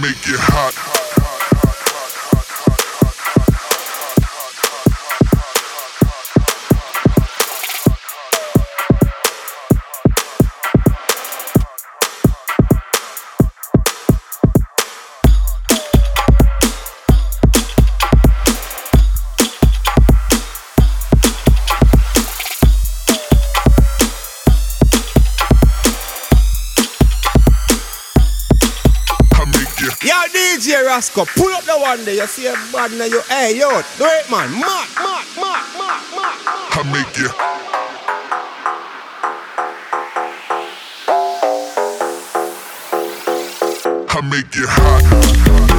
Make it hot. Rasco, pull up the one day. You see a bad now, you, hey, yo, do it, man. Mark, mark, mark, mark, mark. I make you. I make you hot.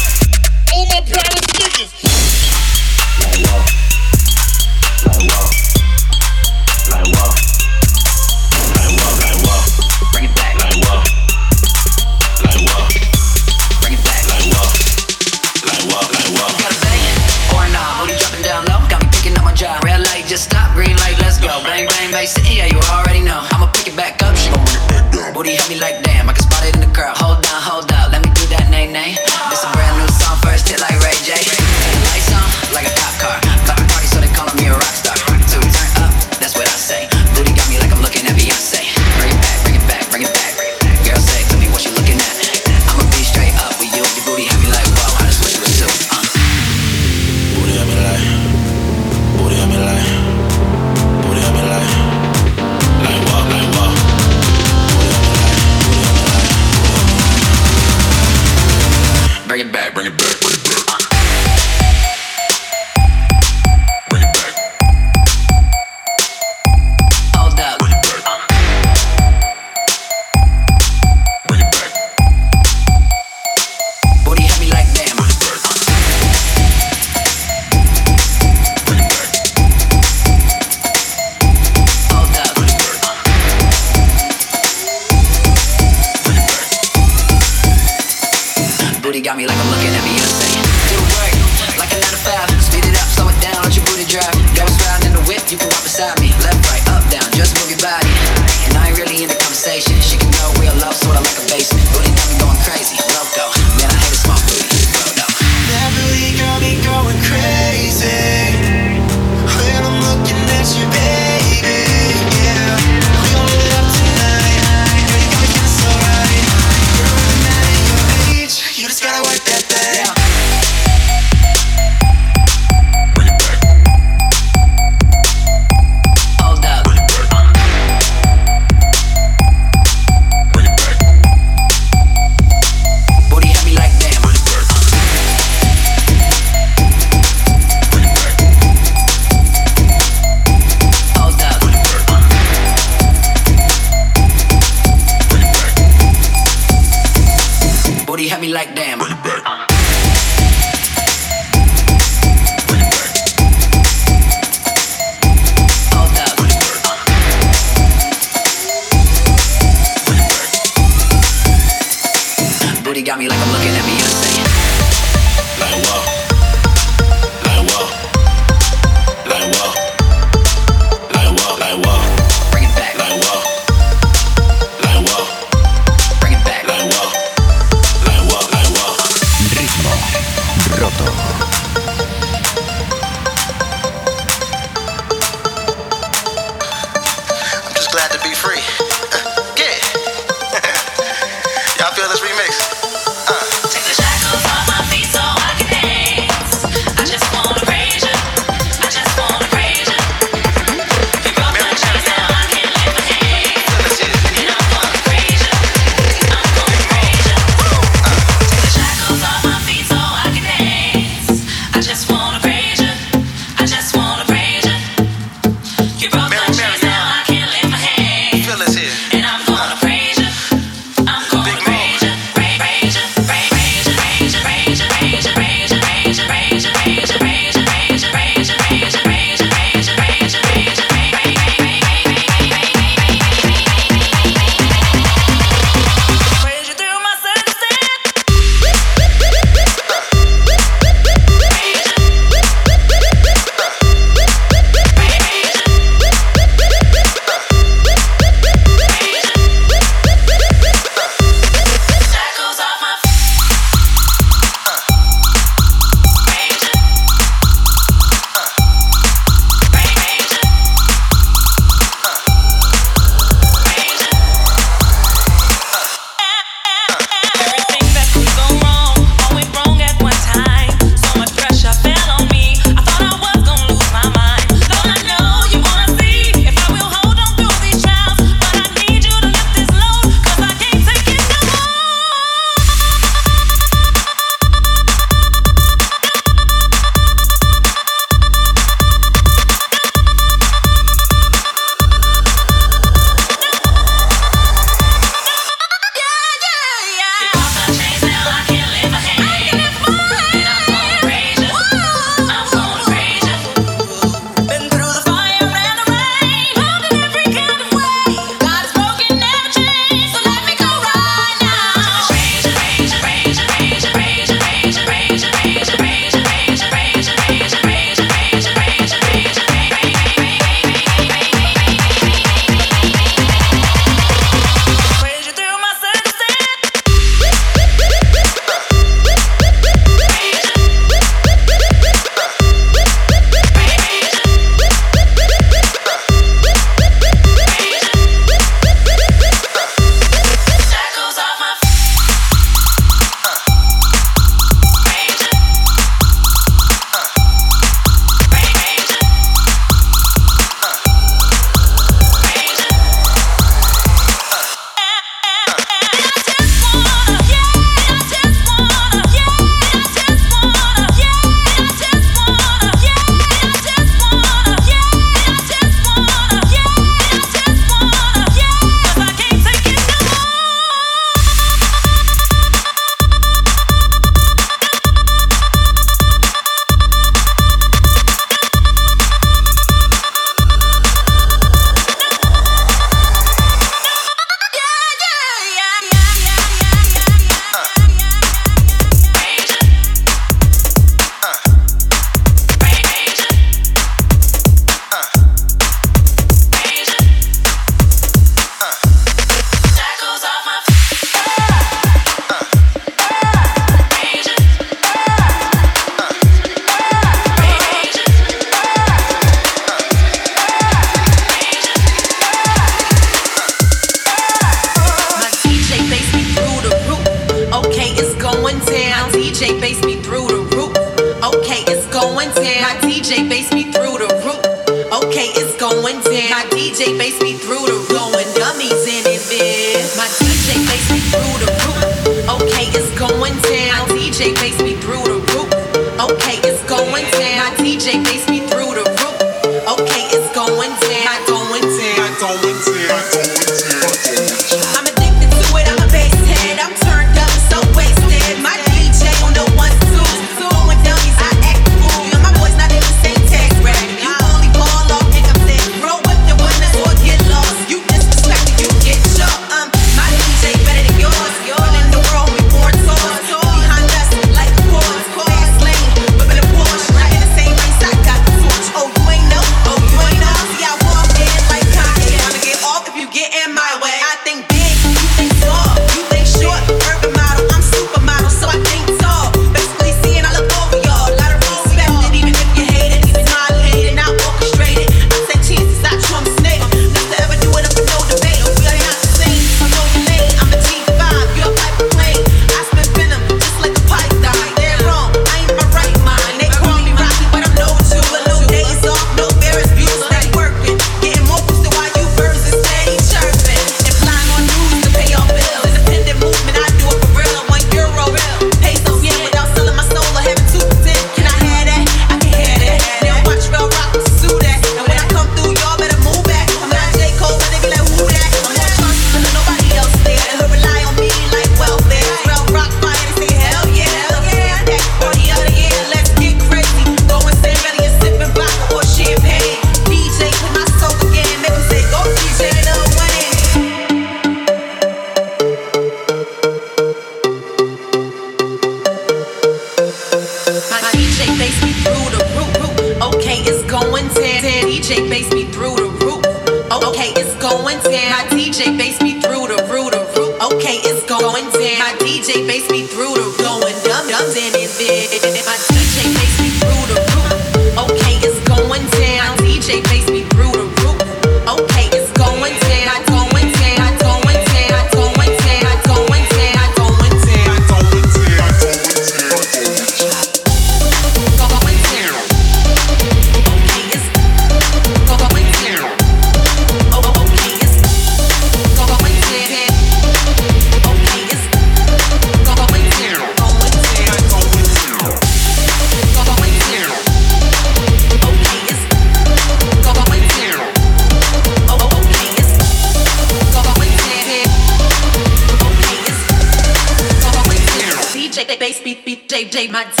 day, my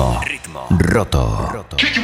Ritmo. Ritmo. Roto. Kick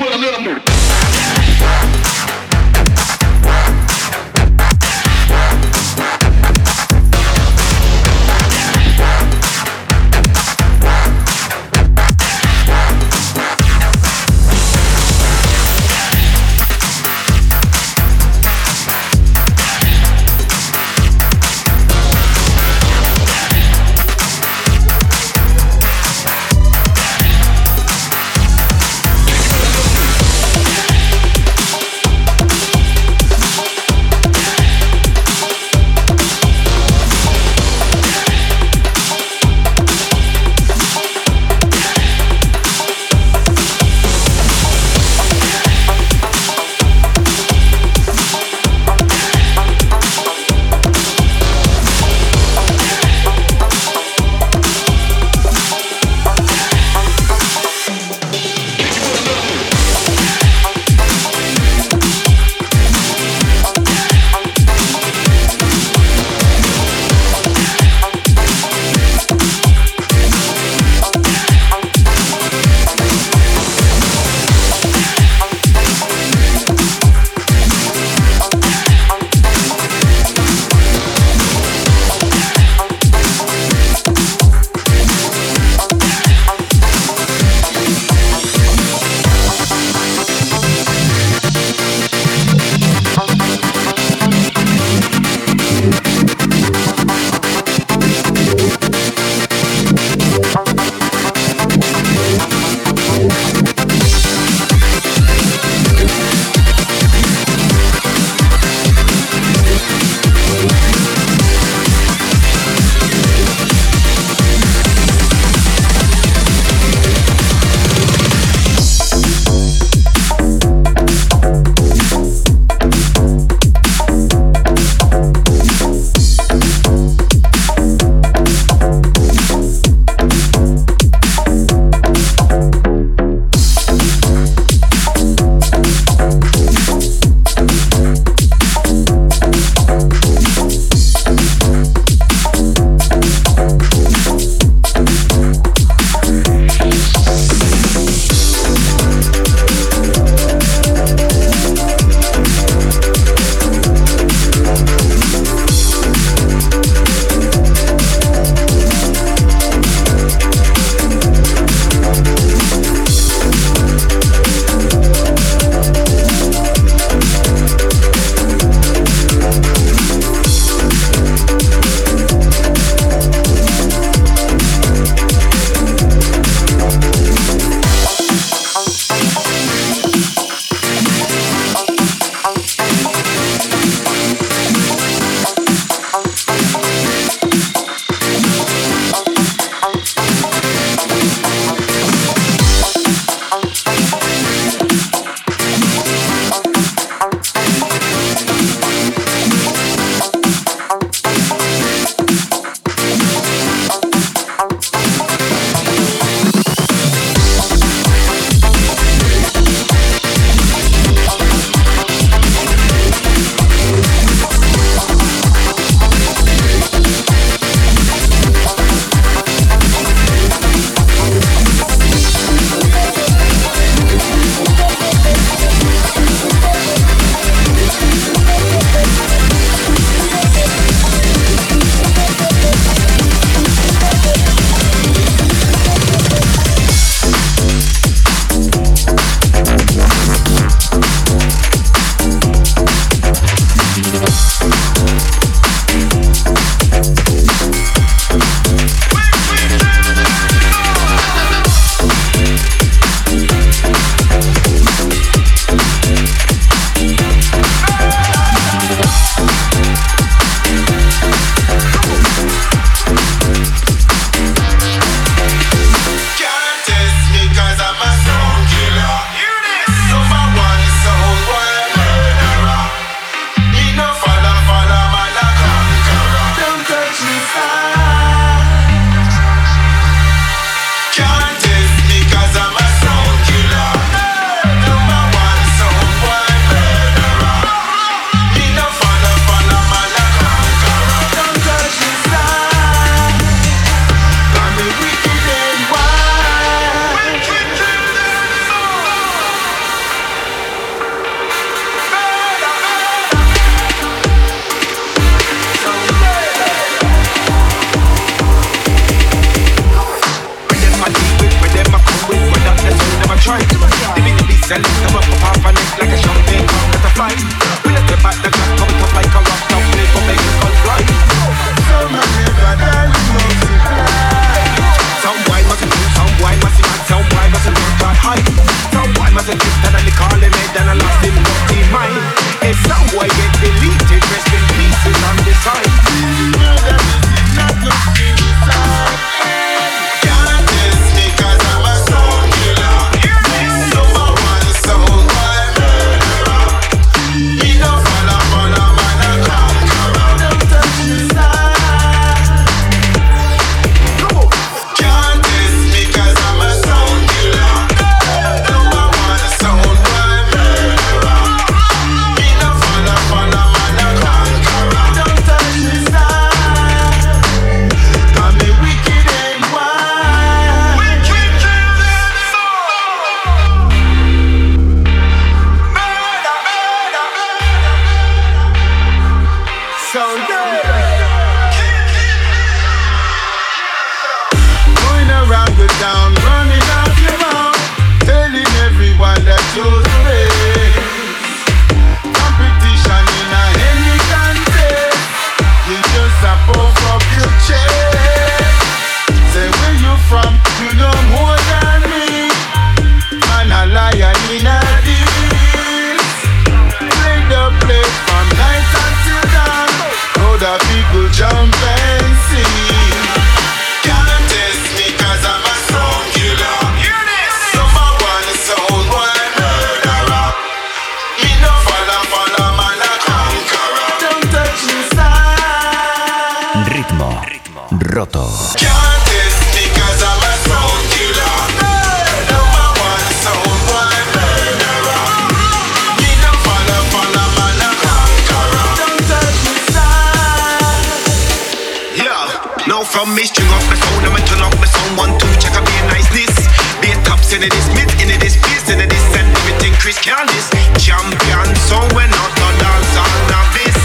from me string up my sound, I'ma turn up my sound one two check be a niceness. Be a tops in this mid in this piece in this and everything Chris Candice. Champion sound when not no dance on novice.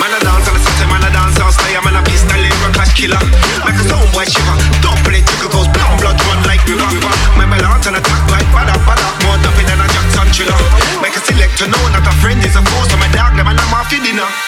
Man a dance on the city, man a dance style, man a pistol lyric clash killer. Like a sound boy shiver, double it, tickle goes blood blood run like river. My balance and attack like bada bada, more dumpy than a Jackson chiller. Make a selector, no not a friend, is a force. So my dog, them and I'm off for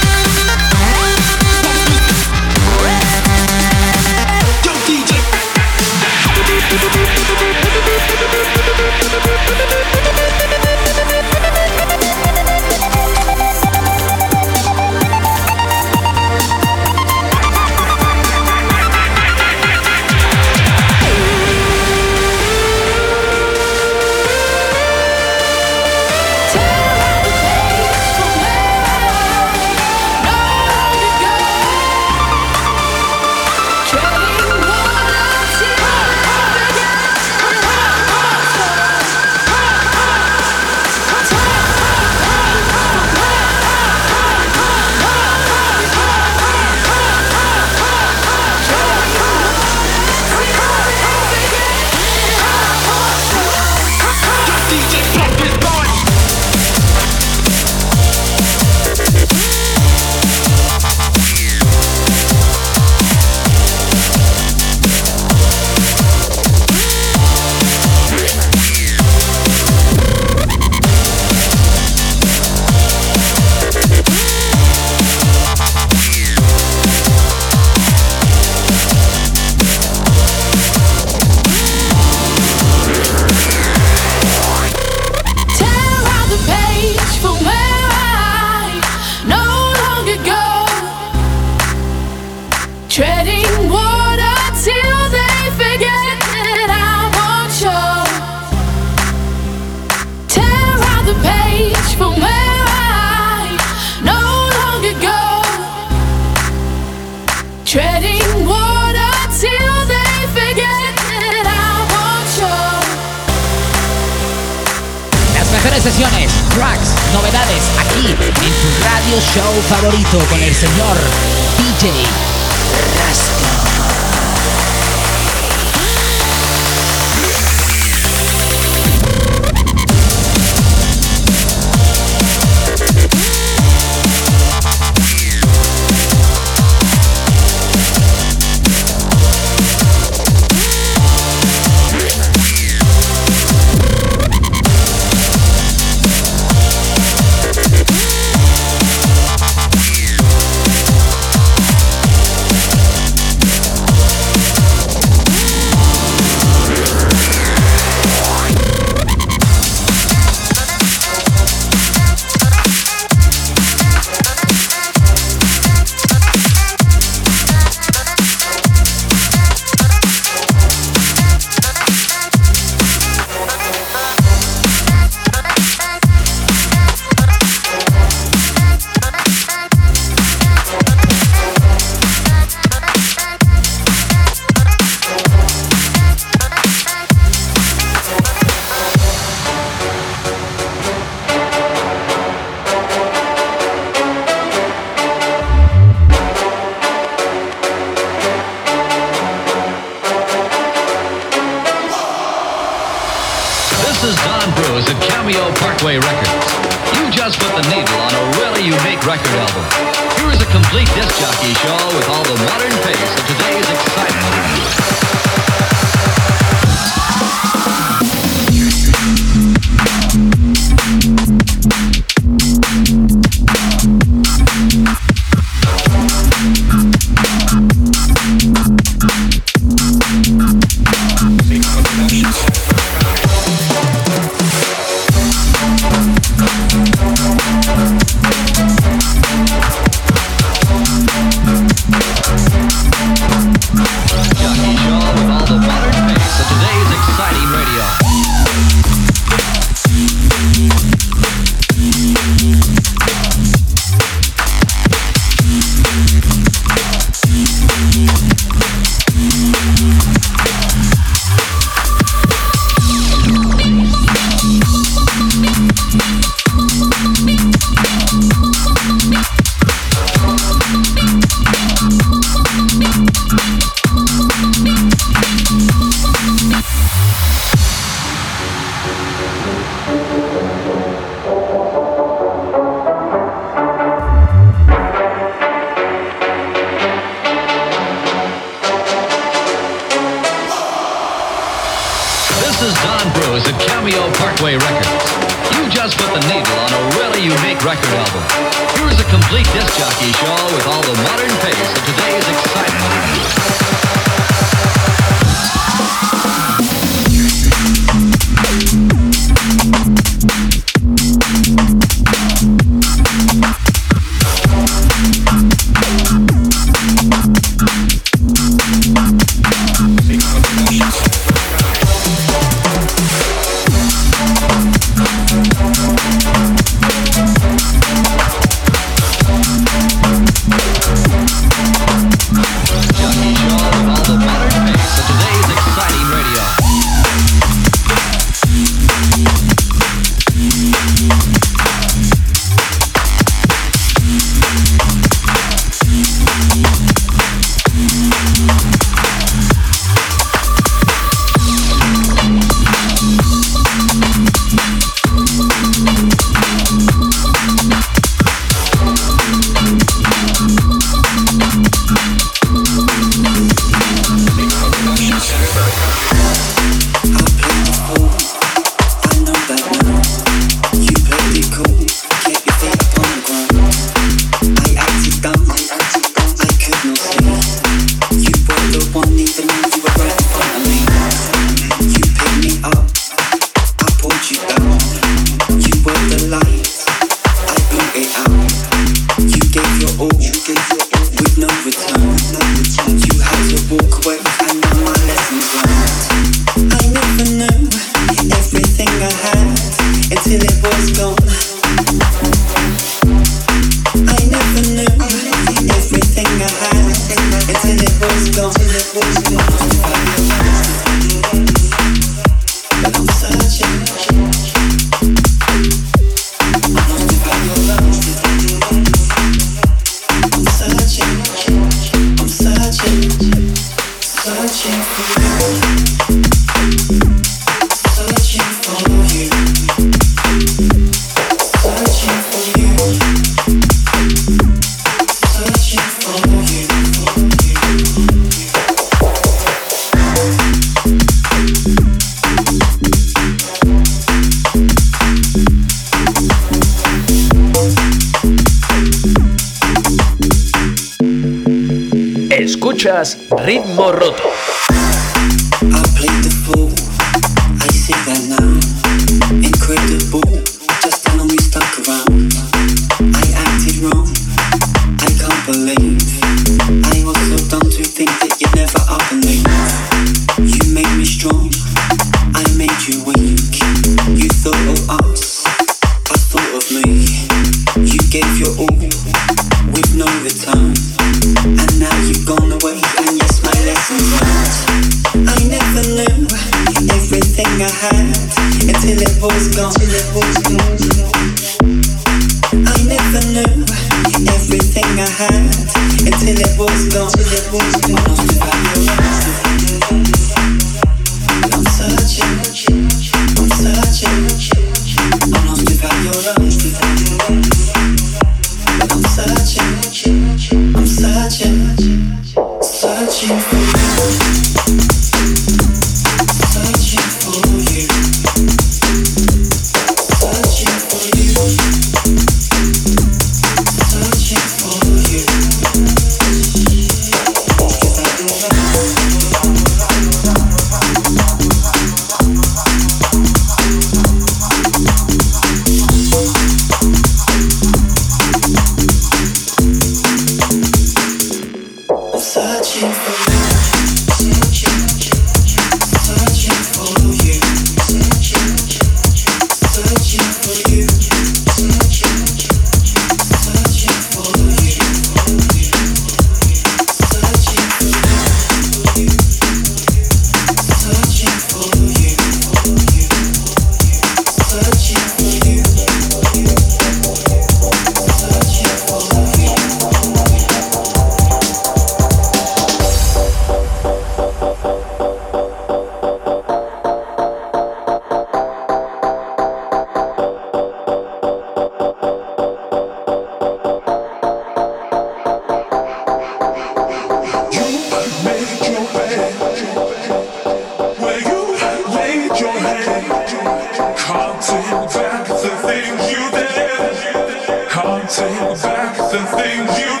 and things you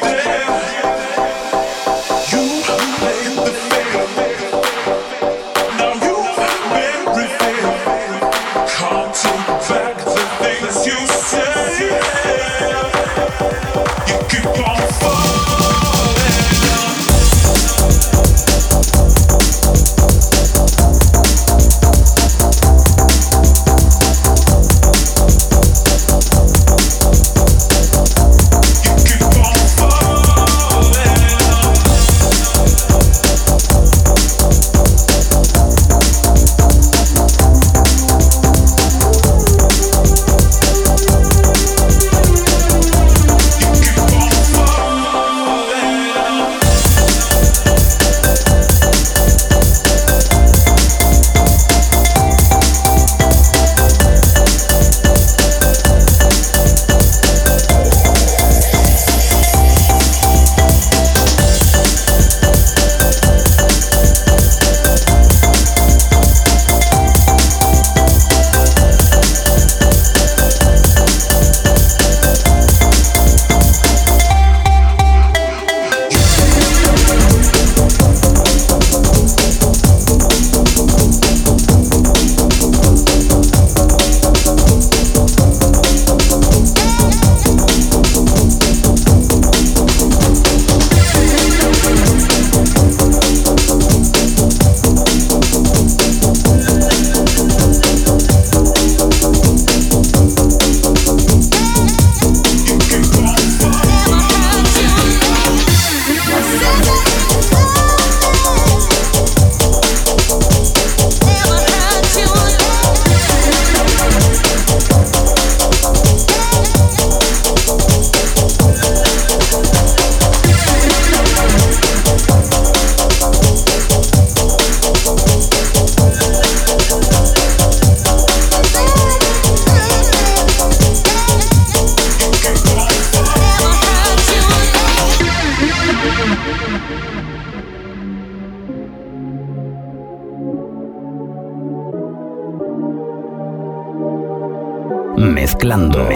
Orlando.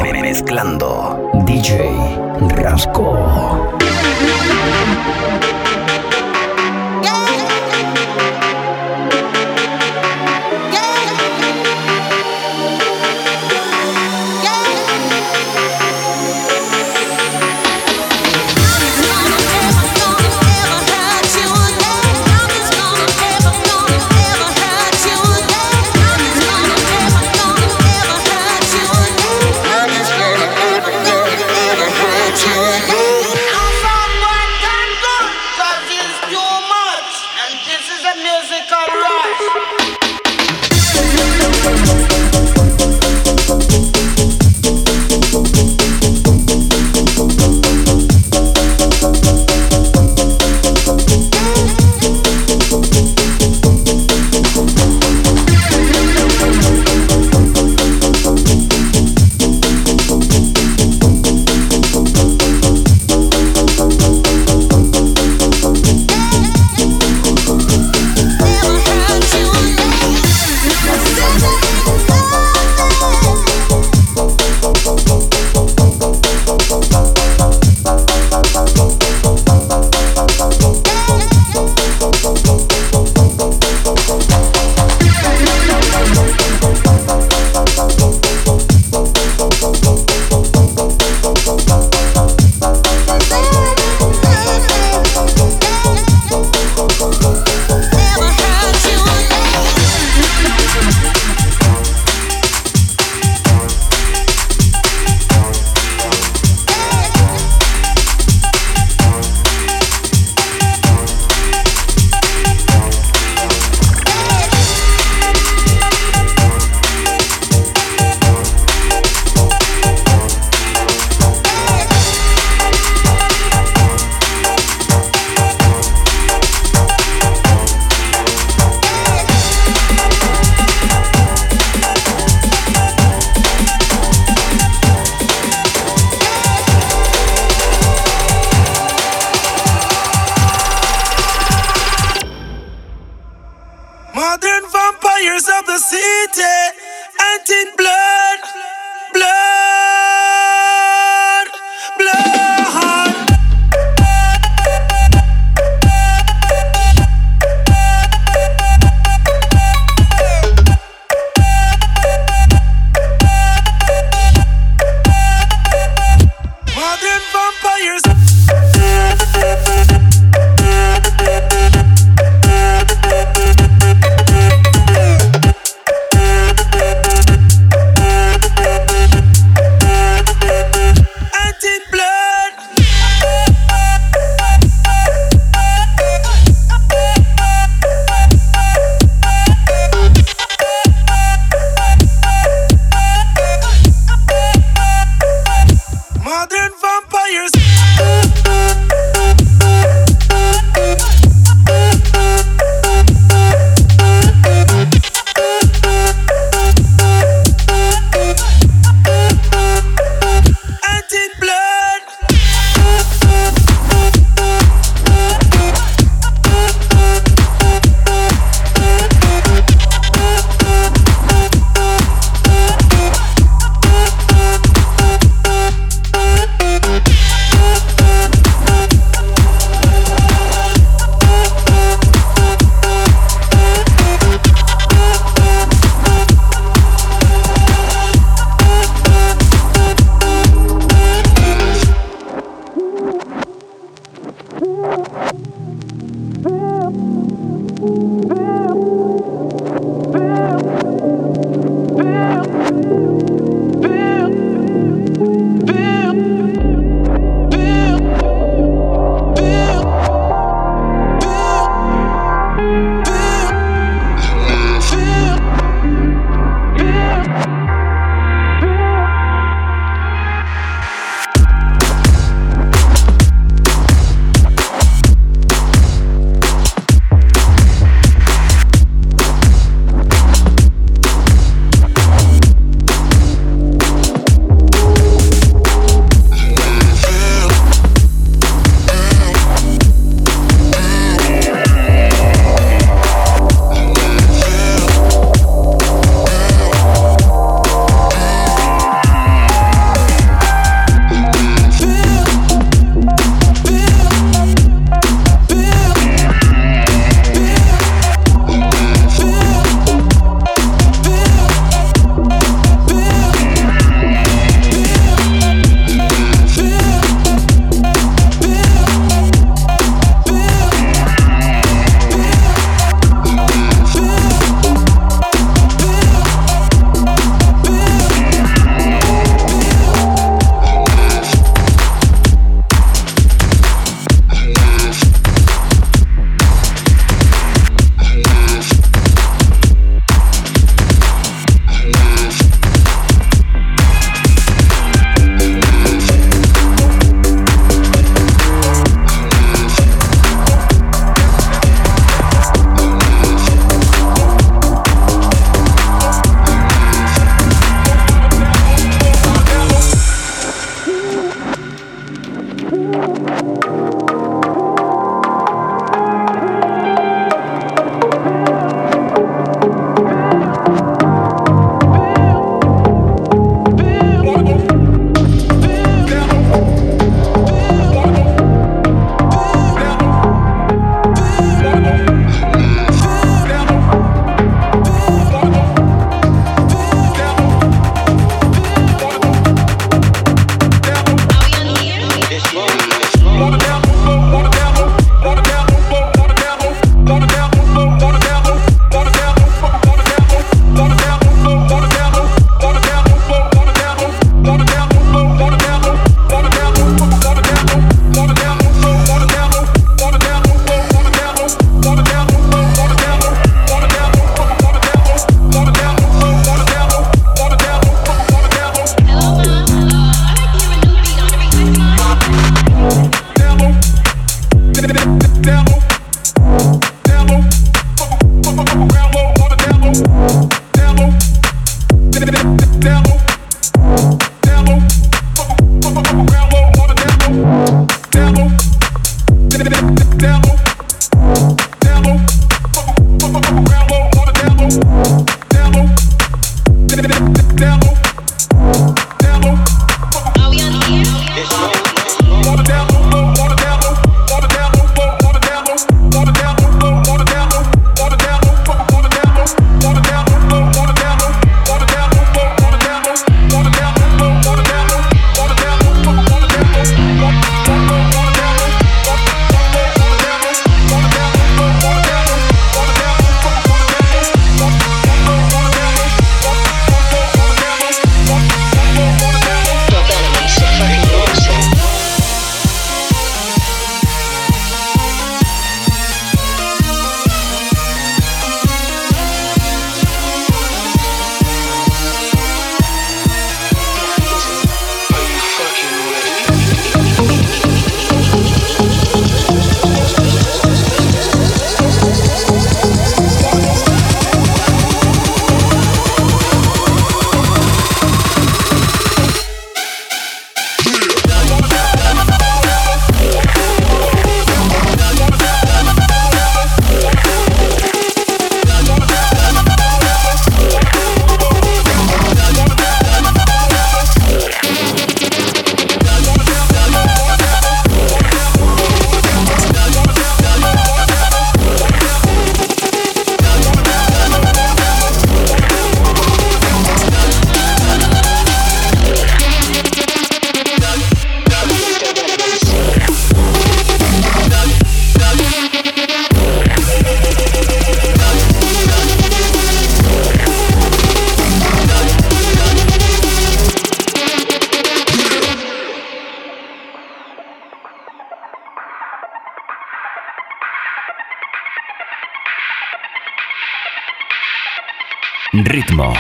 Ritmo.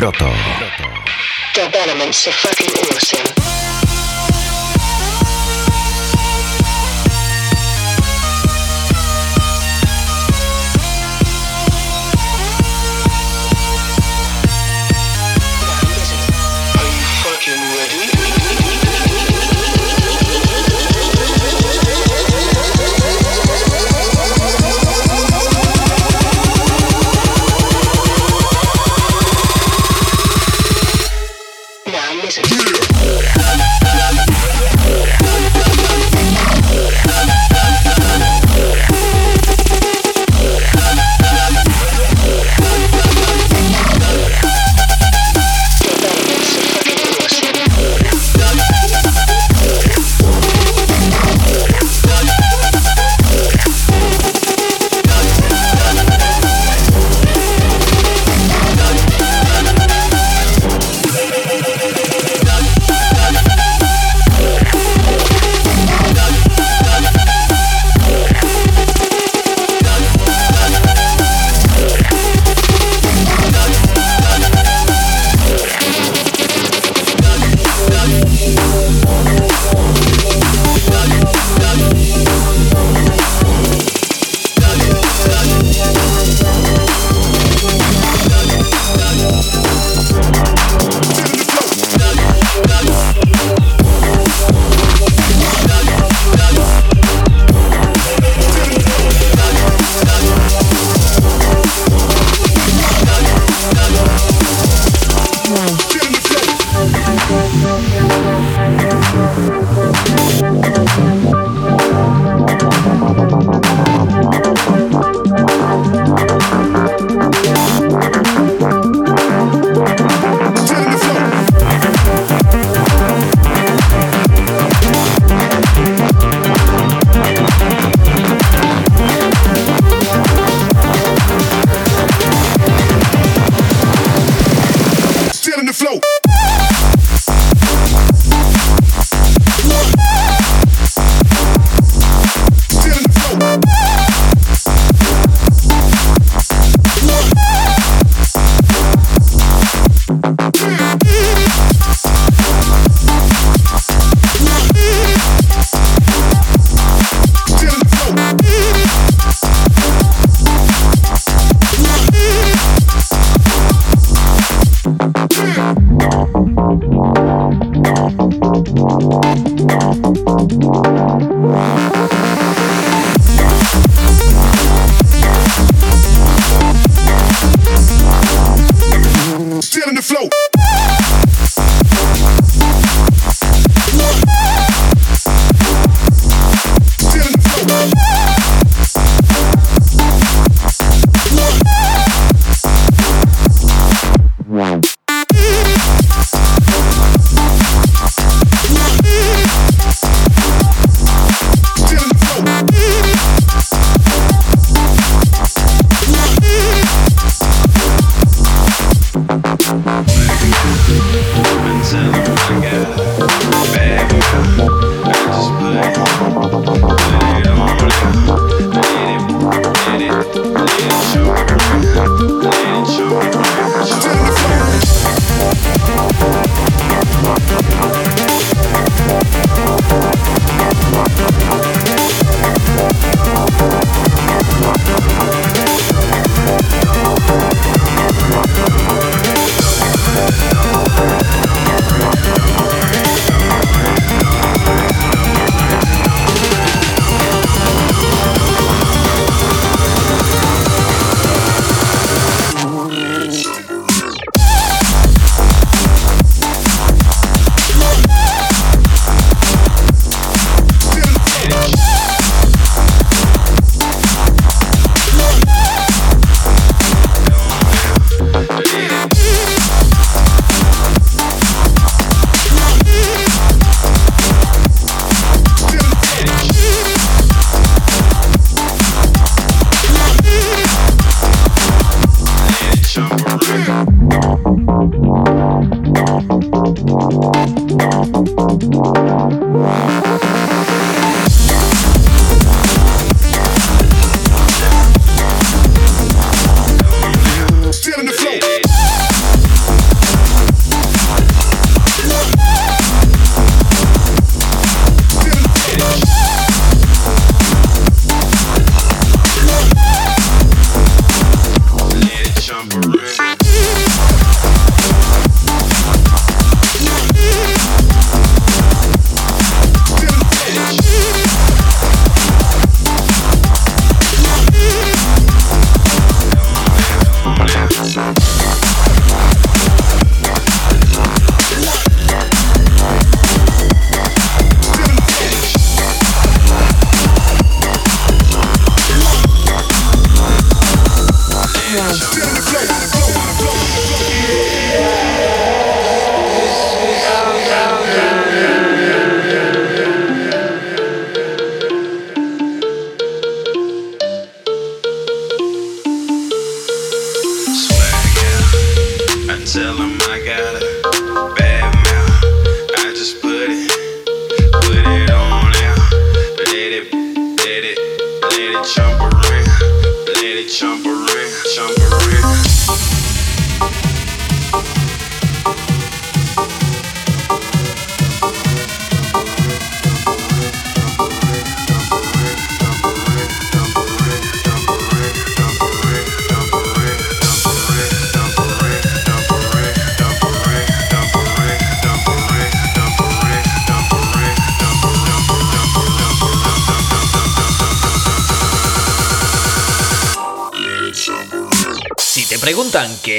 Roto. Development's fucking awesome.